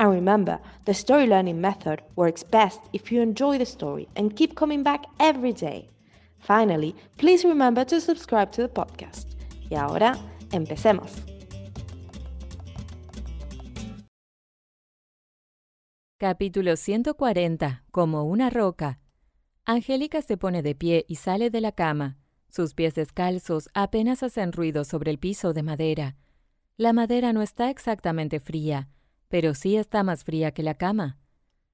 And remember, the story learning method works best if you enjoy the story and keep coming back every day. Finally, please remember to subscribe to the podcast. Y ahora, empecemos. Capítulo 140. Como una roca. Angélica se pone de pie y sale de la cama. Sus pies descalzos apenas hacen ruido sobre el piso de madera. La madera no está exactamente fría, pero sí está más fría que la cama.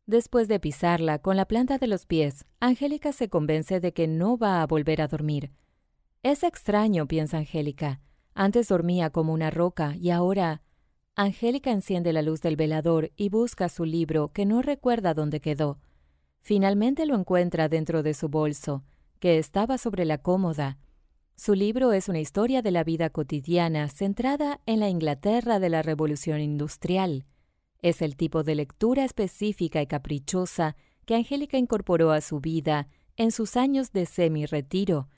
Después de pisarla con la planta de los pies, Angélica se convence de que no va a volver a dormir. Es extraño, piensa Angélica. Antes dormía como una roca y ahora... Angélica enciende la luz del velador y busca su libro que no recuerda dónde quedó. Finalmente lo encuentra dentro de su bolso, que estaba sobre la cómoda. Su libro es una historia de la vida cotidiana centrada en la Inglaterra de la Revolución Industrial. Es el tipo de lectura específica y caprichosa que Angélica incorporó a su vida en sus años de semi-retiro.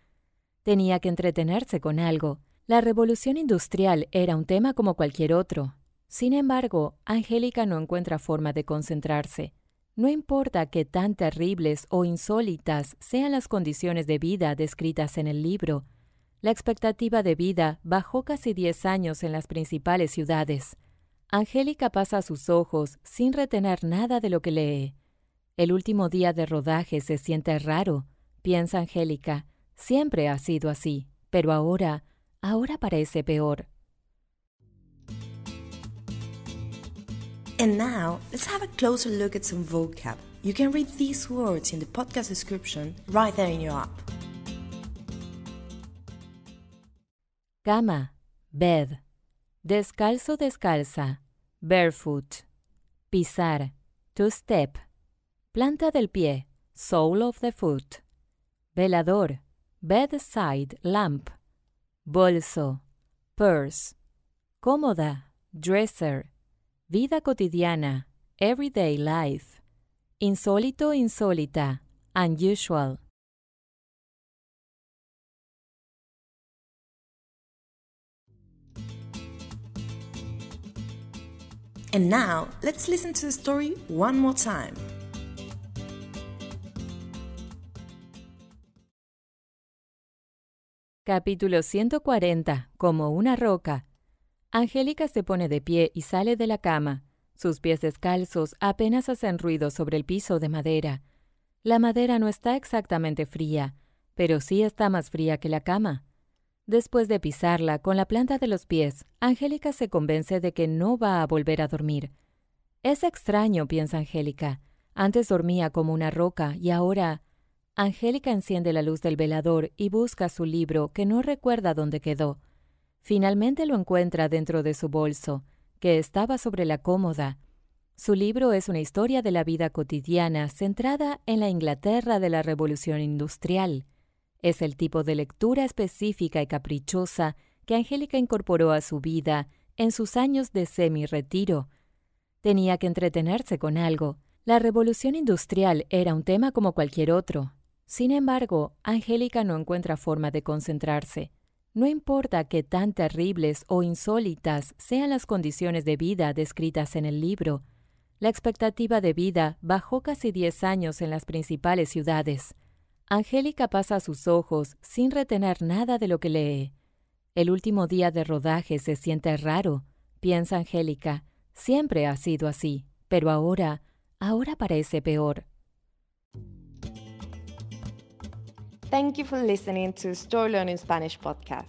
Tenía que entretenerse con algo. La revolución industrial era un tema como cualquier otro. Sin embargo, Angélica no encuentra forma de concentrarse. No importa qué tan terribles o insólitas sean las condiciones de vida descritas en el libro, la expectativa de vida bajó casi 10 años en las principales ciudades. Angélica pasa sus ojos sin retener nada de lo que lee. El último día de rodaje se siente raro, piensa Angélica. Siempre ha sido así, pero ahora, ahora parece peor. And now, let's have a closer look at some vocab. You can read these words in the podcast description right there in your app. Cama, bed. Descalzo, descalza. Barefoot. Pisar. To step. Planta del pie. Sole of the foot. Velador. Bedside lamp. Bolso. Purse. Cómoda. Dresser. Vida cotidiana. Everyday life. Insólito, insólita. Unusual. And now, let's listen to the story one more time. Capítulo 140. Como una roca. Angélica se pone de pie y sale de la cama. Sus pies descalzos apenas hacen ruido sobre el piso de madera. La madera no está exactamente fría, pero sí está más fría que la cama. Después de pisarla con la planta de los pies, Angélica se convence de que no va a volver a dormir. Es extraño, piensa Angélica. Antes dormía como una roca y ahora... Angélica enciende la luz del velador y busca su libro que no recuerda dónde quedó. Finalmente lo encuentra dentro de su bolso, que estaba sobre la cómoda. Su libro es una historia de la vida cotidiana centrada en la Inglaterra de la Revolución Industrial. Es el tipo de lectura específica y caprichosa que Angélica incorporó a su vida en sus años de semi-retiro. Tenía que entretenerse con algo. La revolución industrial era un tema como cualquier otro. Sin embargo, Angélica no encuentra forma de concentrarse. No importa qué tan terribles o insólitas sean las condiciones de vida descritas en el libro, la expectativa de vida bajó casi 10 años en las principales ciudades. Angélica pasa sus ojos sin retener nada de lo que lee. El último día de rodaje se siente raro, piensa Angélica. Siempre ha sido así, pero ahora, ahora parece peor. Thank you for listening to Story Learning Spanish podcast.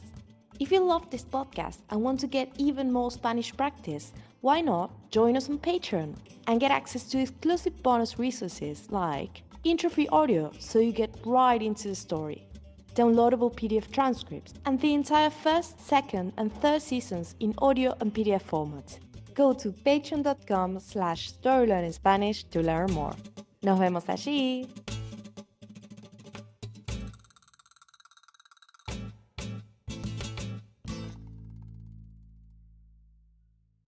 If you love this podcast and want to get even more Spanish practice, why not join us on Patreon and get access to exclusive bonus resources like intro-free audio so you get right into the story, downloadable PDF transcripts, and the entire first, second, and third seasons in audio and PDF format. Go to patreon.com slash storylearningspanish to learn more. Nos vemos allí.